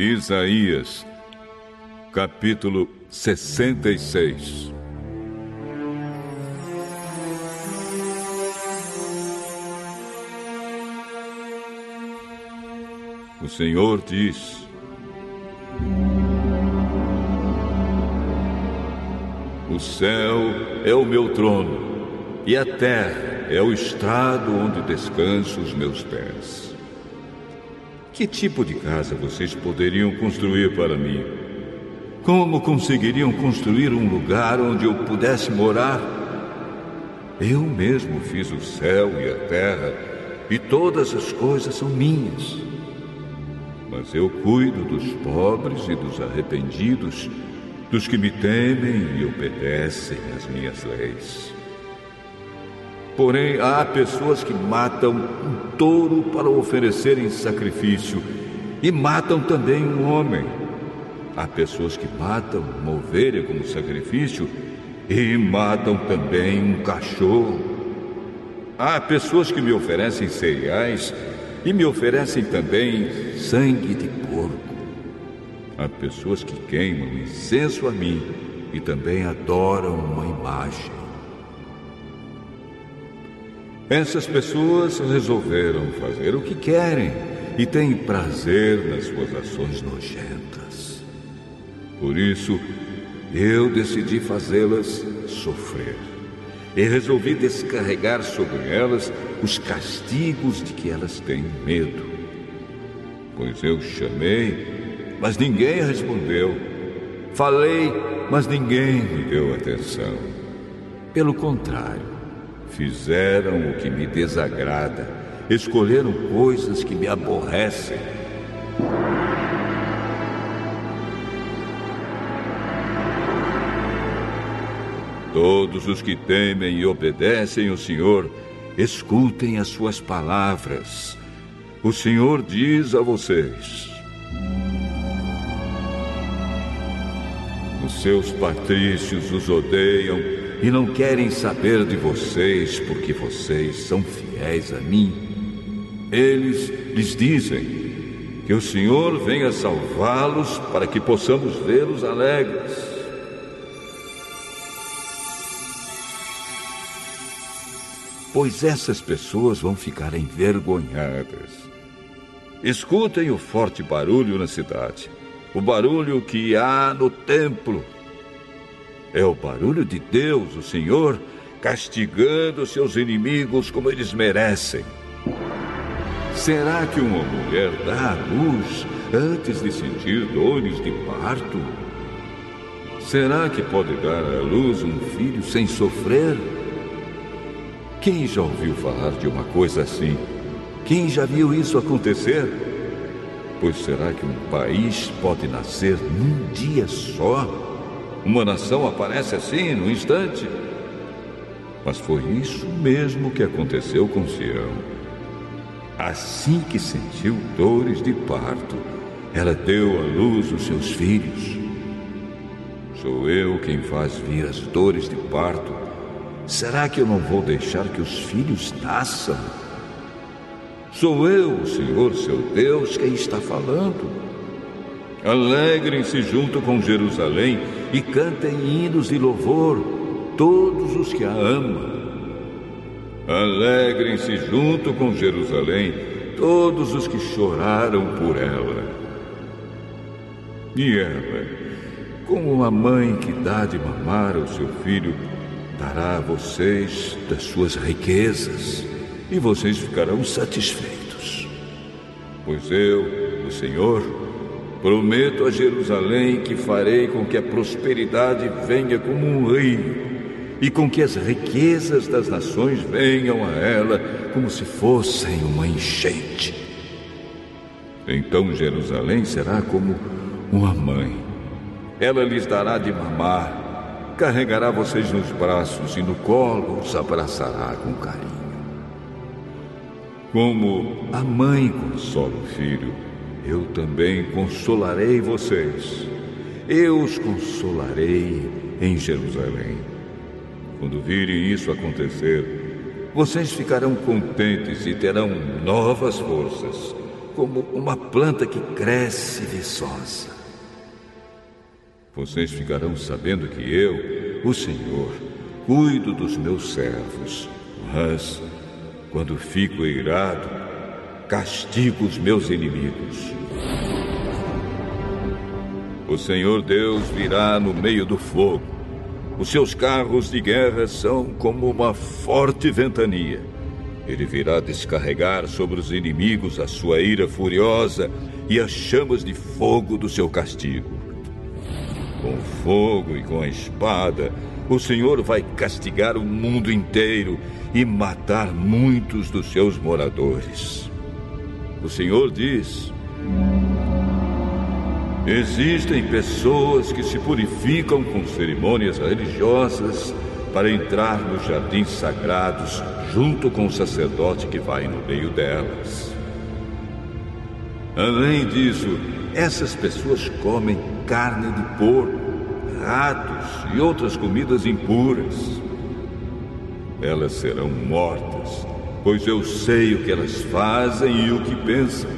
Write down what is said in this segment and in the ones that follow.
Isaías, capítulo 66 O Senhor diz: O céu é o meu trono, e a terra é o estrado onde descanso os meus pés. Que tipo de casa vocês poderiam construir para mim? Como conseguiriam construir um lugar onde eu pudesse morar? Eu mesmo fiz o céu e a terra, e todas as coisas são minhas. Mas eu cuido dos pobres e dos arrependidos, dos que me temem e obedecem às minhas leis. Porém, há pessoas que matam um touro para oferecer em sacrifício e matam também um homem. Há pessoas que matam uma ovelha como sacrifício e matam também um cachorro. Há pessoas que me oferecem cereais e me oferecem também sangue de porco. Há pessoas que queimam incenso a mim e também adoram uma imagem. Essas pessoas resolveram fazer o que querem e têm prazer nas suas ações nojentas. Por isso, eu decidi fazê-las sofrer e resolvi descarregar sobre elas os castigos de que elas têm medo. Pois eu chamei, mas ninguém respondeu. Falei, mas ninguém me deu atenção. Pelo contrário, Fizeram o que me desagrada, escolheram coisas que me aborrecem. Todos os que temem e obedecem o Senhor, escutem as suas palavras. O Senhor diz a vocês: Os seus patrícios os odeiam e não querem saber de vocês porque vocês são fiéis a mim. Eles lhes dizem que o Senhor venha salvá-los para que possamos vê-los alegres. Pois essas pessoas vão ficar envergonhadas. Escutem o forte barulho na cidade, o barulho que há no templo é o barulho de Deus, o Senhor, castigando seus inimigos como eles merecem. Será que uma mulher dá à luz antes de sentir dores de parto? Será que pode dar à luz um filho sem sofrer? Quem já ouviu falar de uma coisa assim? Quem já viu isso acontecer? Pois será que um país pode nascer num dia só? Uma nação aparece assim, no instante. Mas foi isso mesmo que aconteceu com Sião. Assim que sentiu dores de parto, ela deu à luz os seus filhos. Sou eu quem faz vir as dores de parto. Será que eu não vou deixar que os filhos nasçam? Sou eu, Senhor seu Deus, quem está falando. Alegrem-se junto com Jerusalém e cantem hinos de louvor, todos os que a amam. Alegrem-se junto com Jerusalém, todos os que choraram por ela. E ela, como uma mãe que dá de mamar ao seu filho, dará a vocês das suas riquezas, e vocês ficarão satisfeitos. Pois eu, o Senhor, Prometo a Jerusalém que farei com que a prosperidade venha como um rio e com que as riquezas das nações venham a ela como se fossem uma enchente. Então Jerusalém será como uma mãe. Ela lhes dará de mamar, carregará vocês nos braços e no colo os abraçará com carinho. Como a mãe consola o filho, eu também consolarei vocês. Eu os consolarei em Jerusalém. Quando virem isso acontecer, vocês ficarão contentes e terão novas forças. como uma planta que cresce viçosa. Vocês ficarão sabendo que eu, o Senhor, cuido dos meus servos, mas, quando fico irado, castigo os meus inimigos. O Senhor Deus virá no meio do fogo. Os seus carros de guerra são como uma forte ventania. Ele virá descarregar sobre os inimigos a sua ira furiosa e as chamas de fogo do seu castigo. Com fogo e com a espada, o Senhor vai castigar o mundo inteiro e matar muitos dos seus moradores. O Senhor diz: Existem pessoas que se purificam com cerimônias religiosas para entrar nos jardins sagrados junto com o sacerdote que vai no meio delas. Além disso, essas pessoas comem carne de porco, ratos e outras comidas impuras. Elas serão mortas, pois eu sei o que elas fazem e o que pensam.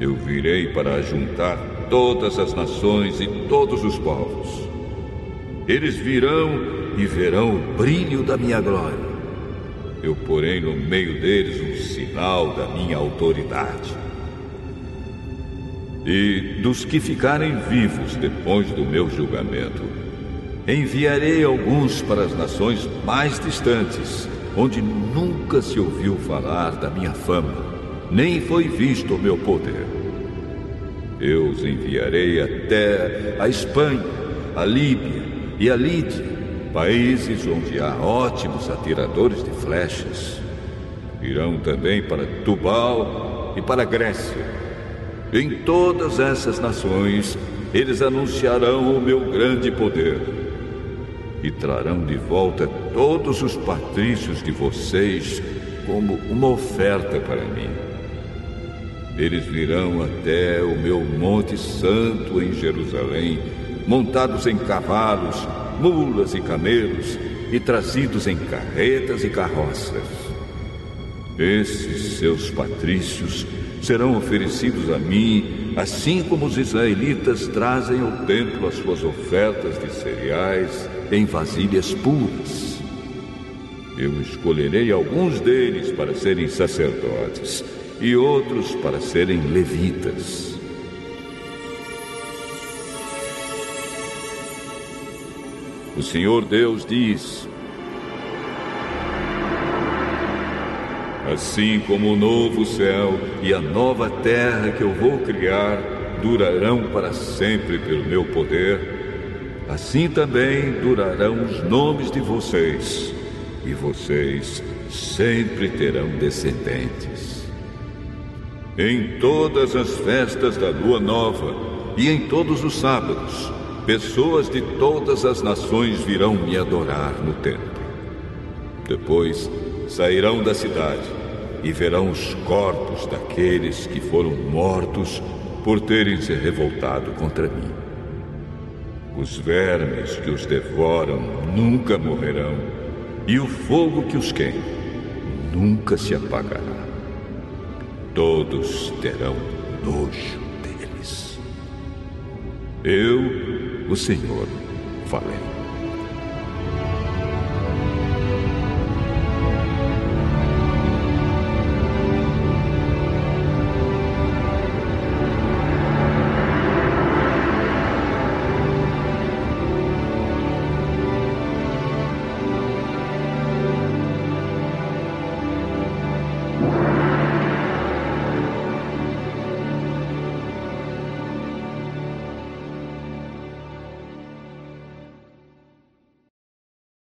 Eu virei para juntar todas as nações e todos os povos. Eles virão e verão o brilho da minha glória. Eu porei no meio deles um sinal da minha autoridade. E dos que ficarem vivos depois do meu julgamento, enviarei alguns para as nações mais distantes, onde nunca se ouviu falar da minha fama, nem foi visto o meu poder. Eu os enviarei até a Espanha, a Líbia e a Lídia, países onde há ótimos atiradores de flechas. Irão também para Tubal e para Grécia. Em todas essas nações, eles anunciarão o meu grande poder e trarão de volta todos os patrícios de vocês como uma oferta para mim. Eles virão até o meu Monte Santo em Jerusalém, montados em cavalos, mulas e camelos, e trazidos em carretas e carroças. Esses seus patrícios serão oferecidos a mim, assim como os israelitas trazem ao templo as suas ofertas de cereais em vasilhas puras. Eu escolherei alguns deles para serem sacerdotes e outros para serem levitas. O Senhor Deus diz: Assim como o novo céu e a nova terra que eu vou criar durarão para sempre pelo meu poder, assim também durarão os nomes de vocês, e vocês sempre terão descendentes. Em todas as festas da lua nova e em todos os sábados, pessoas de todas as nações virão me adorar no templo. Depois sairão da cidade e verão os corpos daqueles que foram mortos por terem se revoltado contra mim. Os vermes que os devoram nunca morrerão, e o fogo que os queima nunca se apagará todos terão nojo deles. Eu, o Senhor, falei.